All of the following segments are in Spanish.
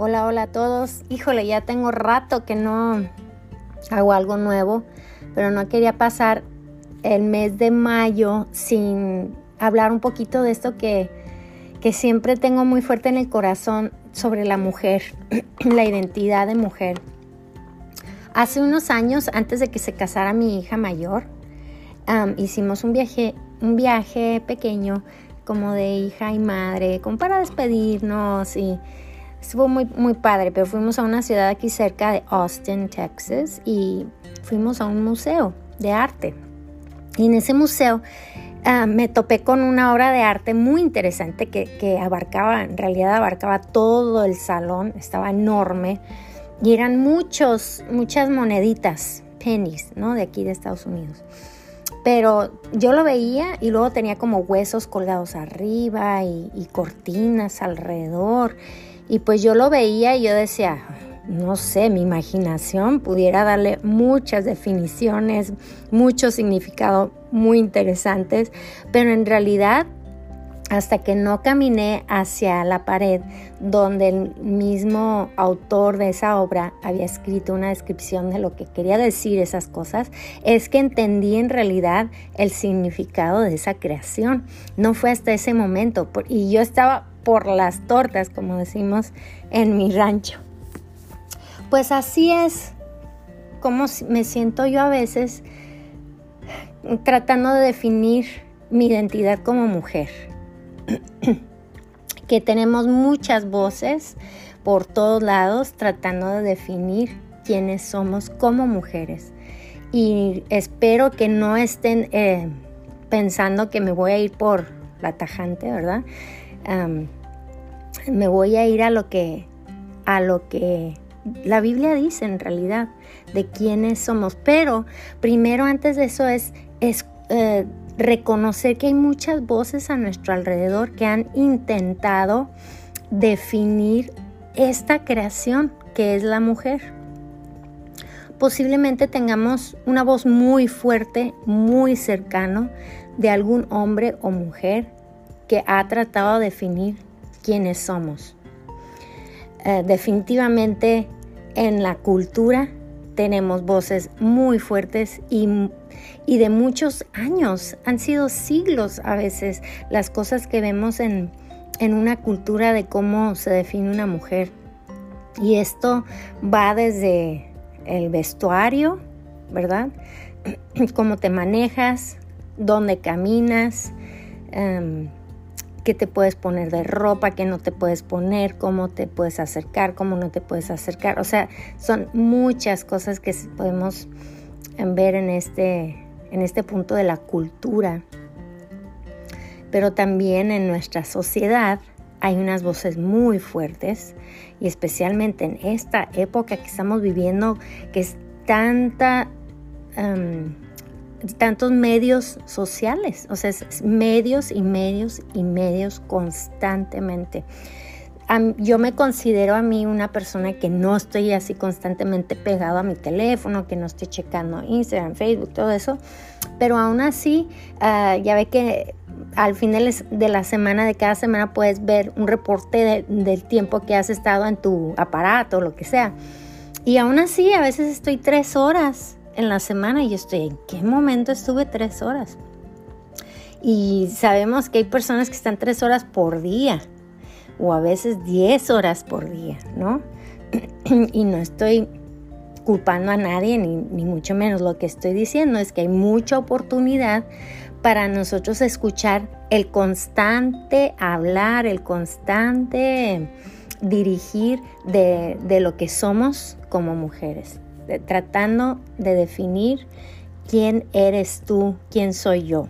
Hola, hola a todos. Híjole, ya tengo rato que no hago algo nuevo, pero no quería pasar el mes de mayo sin hablar un poquito de esto que, que siempre tengo muy fuerte en el corazón sobre la mujer, la identidad de mujer. Hace unos años, antes de que se casara mi hija mayor, hicimos un viaje, un viaje pequeño como de hija y madre, como para despedirnos y Estuvo muy, muy padre, pero fuimos a una ciudad aquí cerca de Austin, Texas, y fuimos a un museo de arte. Y en ese museo ah, me topé con una obra de arte muy interesante que, que, abarcaba, en realidad abarcaba todo el salón, estaba enorme, y eran muchos, muchas moneditas, pennies, ¿no? De aquí de Estados Unidos. Pero yo lo veía y luego tenía como huesos colgados arriba y, y cortinas alrededor. Y pues yo lo veía y yo decía, no sé, mi imaginación pudiera darle muchas definiciones, mucho significado muy interesantes, pero en realidad hasta que no caminé hacia la pared donde el mismo autor de esa obra había escrito una descripción de lo que quería decir esas cosas, es que entendí en realidad el significado de esa creación. No fue hasta ese momento y yo estaba por las tortas, como decimos en mi rancho. Pues así es como me siento yo a veces tratando de definir mi identidad como mujer. que tenemos muchas voces por todos lados tratando de definir quiénes somos como mujeres. Y espero que no estén eh, pensando que me voy a ir por la tajante, ¿verdad? Me voy a ir a lo que, a lo que la Biblia dice en realidad de quiénes somos. Pero primero antes de eso es, es eh, reconocer que hay muchas voces a nuestro alrededor que han intentado definir esta creación que es la mujer. Posiblemente tengamos una voz muy fuerte, muy cercano de algún hombre o mujer que ha tratado de definir quiénes somos. Eh, definitivamente en la cultura tenemos voces muy fuertes y, y, de muchos años, han sido siglos a veces las cosas que vemos en, en una cultura de cómo se define una mujer. Y esto va desde el vestuario, ¿verdad? Cómo te manejas, dónde caminas, em, qué te puedes poner de ropa, qué no te puedes poner, cómo te puedes acercar, cómo no te puedes acercar. O sea, son muchas cosas que podemos ver en este, en este punto de la cultura. Pero también en nuestra sociedad hay unas voces muy fuertes y especialmente en esta época que estamos viviendo, que es tanta... Em, tantos medios sociales, o sea, medios y medios y medios constantemente. Yo me considero a mí una persona que no estoy así constantemente pegado a mi teléfono, que no estoy checando Instagram, Facebook, todo eso, pero aún así, ah, ya ve que al fin de, la semana, de cada semana, puedes ver un reporte del tiempo que has estado en tu aparato, lo que sea. Y aún así, a veces estoy tres horas en la semana y yo estoy, ¿en qué momento estuve tres horas? Y sabemos que hay personas que están tres horas por día o a veces diez horas por día, ¿no? y no estoy culpando a nadie, ni, ni, mucho menos. Lo que estoy diciendo es que hay mucha oportunidad para nosotros escuchar el constante hablar, el constante dirigir de, de lo que somos como mujeres tratando de definir quién eres tú, quién soy yo.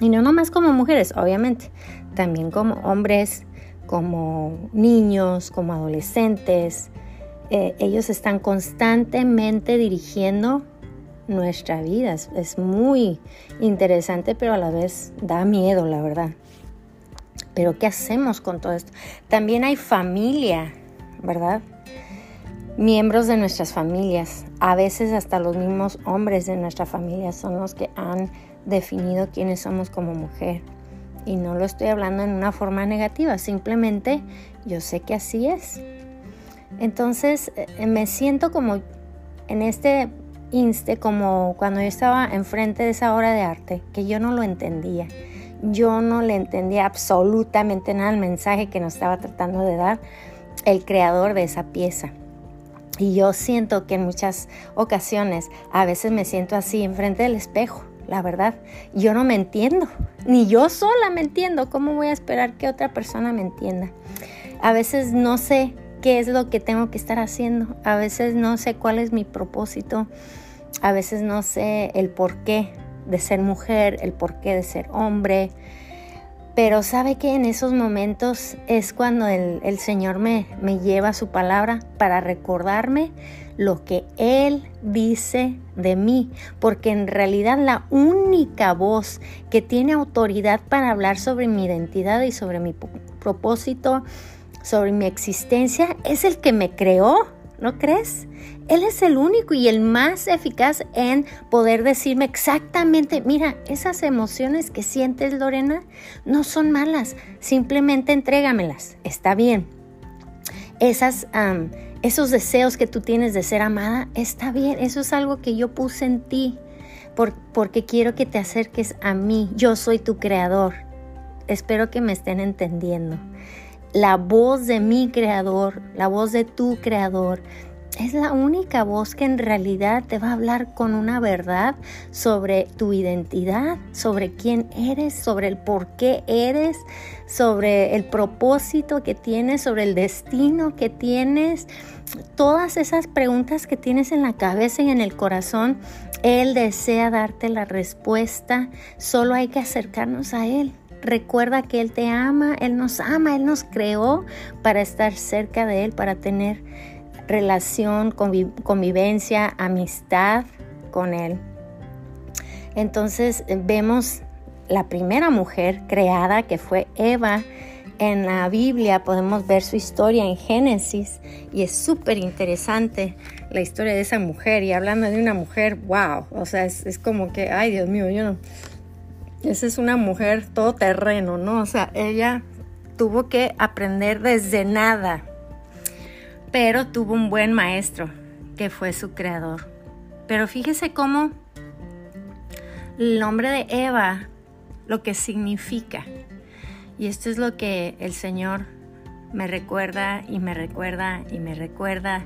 Y no nomás como mujeres, obviamente, también como hombres, como niños, como adolescentes. Eh, ellos están constantemente dirigiendo nuestra vida. es muy interesante, pero a la vez da miedo, la verdad. Pero ¿qué hacemos con todo esto? También hay familia, ¿verdad? Miembros de nuestras familias, a veces hasta los mismos hombres de nuestra familia son los que han definido quiénes somos como mujer. Y no lo estoy hablando en una forma negativa, simplemente yo sé que así es. Entonces eh, me siento como en este inste, como cuando yo estaba enfrente de esa obra de arte, que yo no lo entendía. Yo no le entendía absolutamente nada al mensaje que nos estaba tratando de dar el creador de esa pieza. Y yo siento que en muchas ocasiones, a veces me siento así enfrente del espejo, la verdad. Yo no me entiendo, ni yo sola me entiendo. ¿Cómo voy a esperar que otra persona me entienda? A veces no sé qué es lo que tengo que estar haciendo. A veces no sé cuál es mi propósito. A veces no sé el porqué de ser mujer, el porqué de ser hombre. Pero sabe que en esos momentos es cuando el, Señor me, me lleva su palabra para recordarme lo que Él dice de mí, porque en realidad la única voz que tiene autoridad para hablar sobre mi identidad y sobre mi propósito, sobre mi existencia, es el que me creó, ¿no crees? Él es el único y el más eficaz en poder decirme exactamente, mira, esas emociones que sientes, Lorena, no son malas, simplemente entrégamelas, está bien. Esas, esos deseos que tú tienes de ser amada, está bien, eso es algo que yo puse en ti, porque quiero que te acerques a mí, yo soy tu creador. Espero que me estén entendiendo. La voz de mi creador, la voz de tu creador, es la única voz que en realidad te va a hablar con una verdad sobre tu identidad, sobre quién eres, sobre el por qué eres, sobre el propósito que tienes, sobre el destino que tienes. Todas esas preguntas que tienes en la cabeza y en el corazón, Él desea darte la respuesta. Solo hay que acercarnos a Él. Recuerda que Él te ama, Él nos ama, Él nos creó para estar cerca de Él, para tener relación, convivencia, amistad con Él. Entonces vemos la primera mujer creada que fue Eva. En la Biblia podemos ver su historia en Génesis y es súper interesante la historia de esa mujer. Y hablando de una mujer, wow, o sea, es, como que, ay Dios mío, yo no. Esa es una mujer todoterreno, ¿no? O sea, ella tuvo que aprender desde nada, pero tuvo un buen maestro que fue su creador. Pero fíjese cómo el nombre de Eva, lo que significa. Y esto es lo que el Señor me recuerda y me recuerda y me recuerda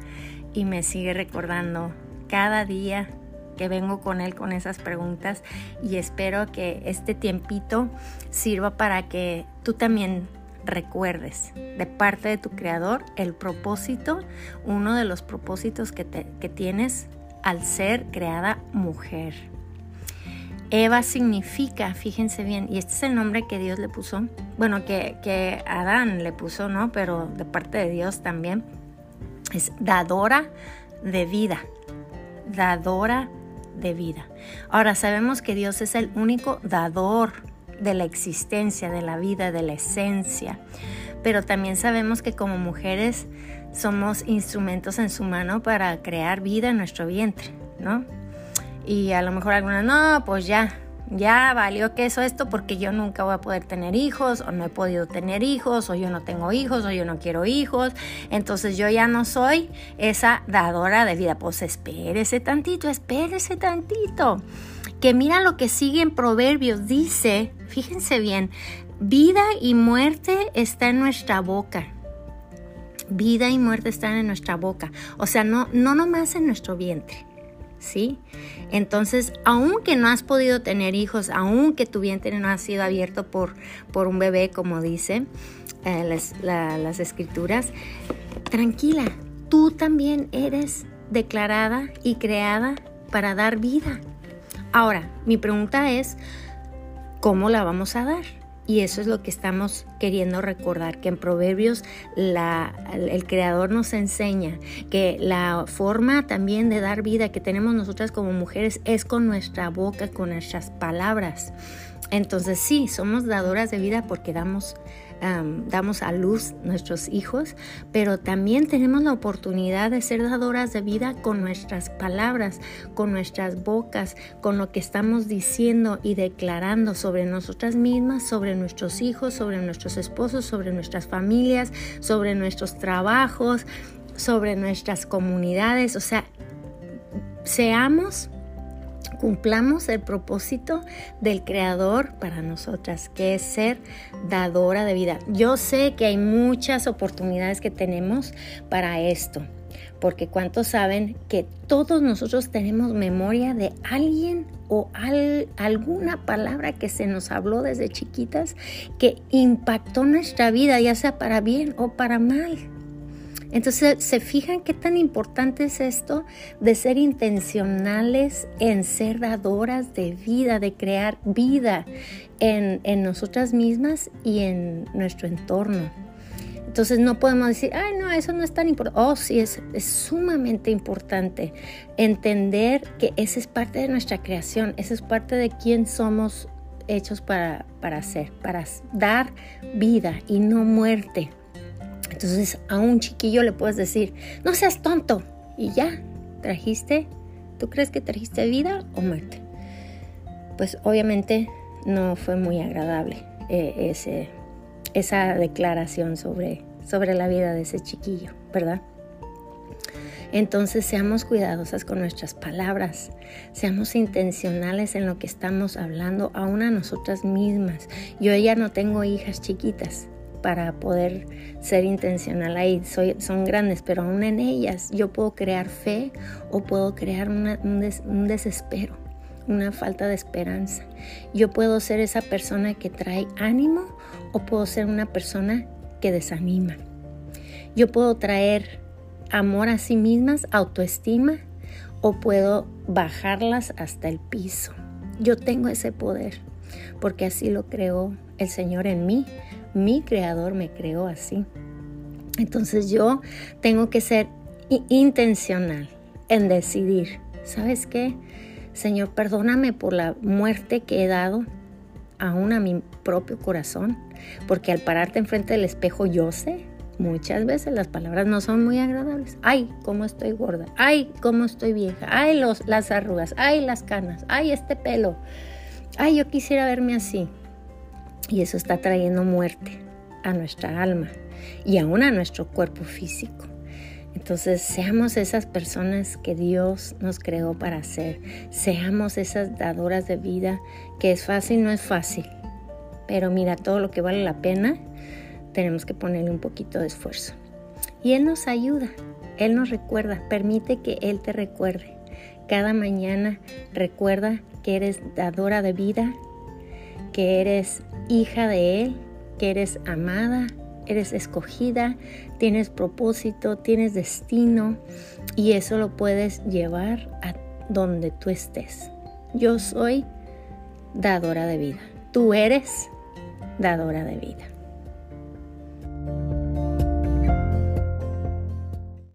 y me sigue recordando cada día que vengo con Él con esas preguntas y espero que este tiempito sirva para que tú también recuerdes de parte de tu creador el propósito, uno de los propósitos que, tienes al ser creada mujer. Eva significa, fíjense bien, y este es el nombre que Dios le puso, bueno, que, que Adán le puso, ¿no? Pero de parte de Dios también, es dadora de vida, dadora de vida. Ahora sabemos que Dios es el único dador de la existencia, de la vida, de la esencia. Pero también sabemos que como mujeres somos instrumentos en su mano para crear vida en nuestro vientre, ¿no? Y a lo mejor algunas, no, pues ya, ya valió queso esto porque yo nunca voy a poder tener hijos o no he podido tener hijos o yo no tengo hijos o yo no quiero hijos, entonces yo ya no soy esa dadora de vida. Pues espérese tantito, espérese tantito que mira lo que sigue en Proverbios, dice, fíjense bien, vida y muerte está en nuestra boca. Vida y muerte están en nuestra boca, o sea, no, no nomás en nuestro vientre. ¿Sí? Entonces, aunque no has podido tener hijos, aunque tu vientre no ha sido abierto por, por un bebé, como dice eh, las, las escrituras, tranquila, tú también eres declarada y creada para dar vida. Ahora, mi pregunta es, ¿cómo la vamos a dar? Y eso es lo que estamos queriendo recordar, que en Proverbios el Creador nos enseña que la forma también de dar vida que tenemos nosotras como mujeres es con nuestra boca, con nuestras palabras. Entonces sí, somos dadoras de vida porque damos damos a luz nuestros hijos, pero también tenemos la oportunidad de ser dadoras de vida con nuestras palabras, con nuestras bocas, con lo que estamos diciendo y declarando sobre nosotras mismas, sobre nuestros hijos, sobre nuestros esposos, sobre nuestras familias, sobre nuestros trabajos, sobre nuestras comunidades, o sea, seamos cumplamos el propósito del Creador para nosotras, que es ser dadora de vida. Yo sé que hay muchas oportunidades que tenemos para esto, porque cuántos saben que todos nosotros tenemos memoria de alguien o alguna palabra que se nos habló desde chiquitas que impactó nuestra vida, ya sea para bien o para mal. Entonces, ¿se fijan qué tan importante es esto de ser intencionales en ser dadoras de vida, de crear vida en, nosotras mismas y en nuestro entorno? Entonces no podemos decir, ay, no, eso no es tan importante. Oh, sí, es, es, sumamente importante entender que esa es parte de nuestra creación, esa es parte de quién somos hechos para, para ser, para dar vida y no muerte. Entonces a un chiquillo le puedes decir, no seas tonto. Y ya, trajiste, ¿tú crees que trajiste vida o muerte? Pues obviamente no fue muy agradable eh, ese, esa declaración sobre, sobre la vida de ese chiquillo, ¿verdad? Entonces seamos cuidadosas con nuestras palabras, seamos intencionales en lo que estamos hablando, aún a nosotras mismas. Yo ya no tengo hijas chiquitas, para poder ser intencional ahí. Soy, son grandes, pero aún en ellas yo puedo crear fe o puedo crear un, desespero, una falta de esperanza. Yo puedo ser esa persona que trae ánimo o puedo ser una persona que desanima. Yo puedo traer amor a sí mismas, autoestima, o puedo bajarlas hasta el piso. Yo tengo ese poder porque así lo creó el Señor en mí mi creador me creó así. Entonces yo tengo que ser intencional en decidir, ¿sabes qué? Señor, perdóname por la muerte que he dado aún a mi propio corazón, porque al pararte enfrente del espejo yo sé, muchas veces las palabras no son muy agradables. Ay, cómo estoy gorda. Ay, cómo estoy vieja. Ay, los, las arrugas. Ay, las canas. Ay, este pelo. Ay, yo quisiera verme así. Y eso está trayendo muerte a nuestra alma y aún a nuestro cuerpo físico. Entonces, seamos esas personas que Dios nos creó para ser. Seamos esas dadoras de vida, que es fácil, no es fácil. Pero mira, todo lo que vale la pena, tenemos que ponerle un poquito de esfuerzo. Y Él nos ayuda, Él nos recuerda, permite que Él te recuerde. Cada mañana recuerda que eres dadora de vida, que eres hija de Él, que eres amada, eres escogida, tienes propósito, tienes destino y eso lo puedes llevar a donde tú estés. Yo soy dadora de vida. Tú eres dadora de vida.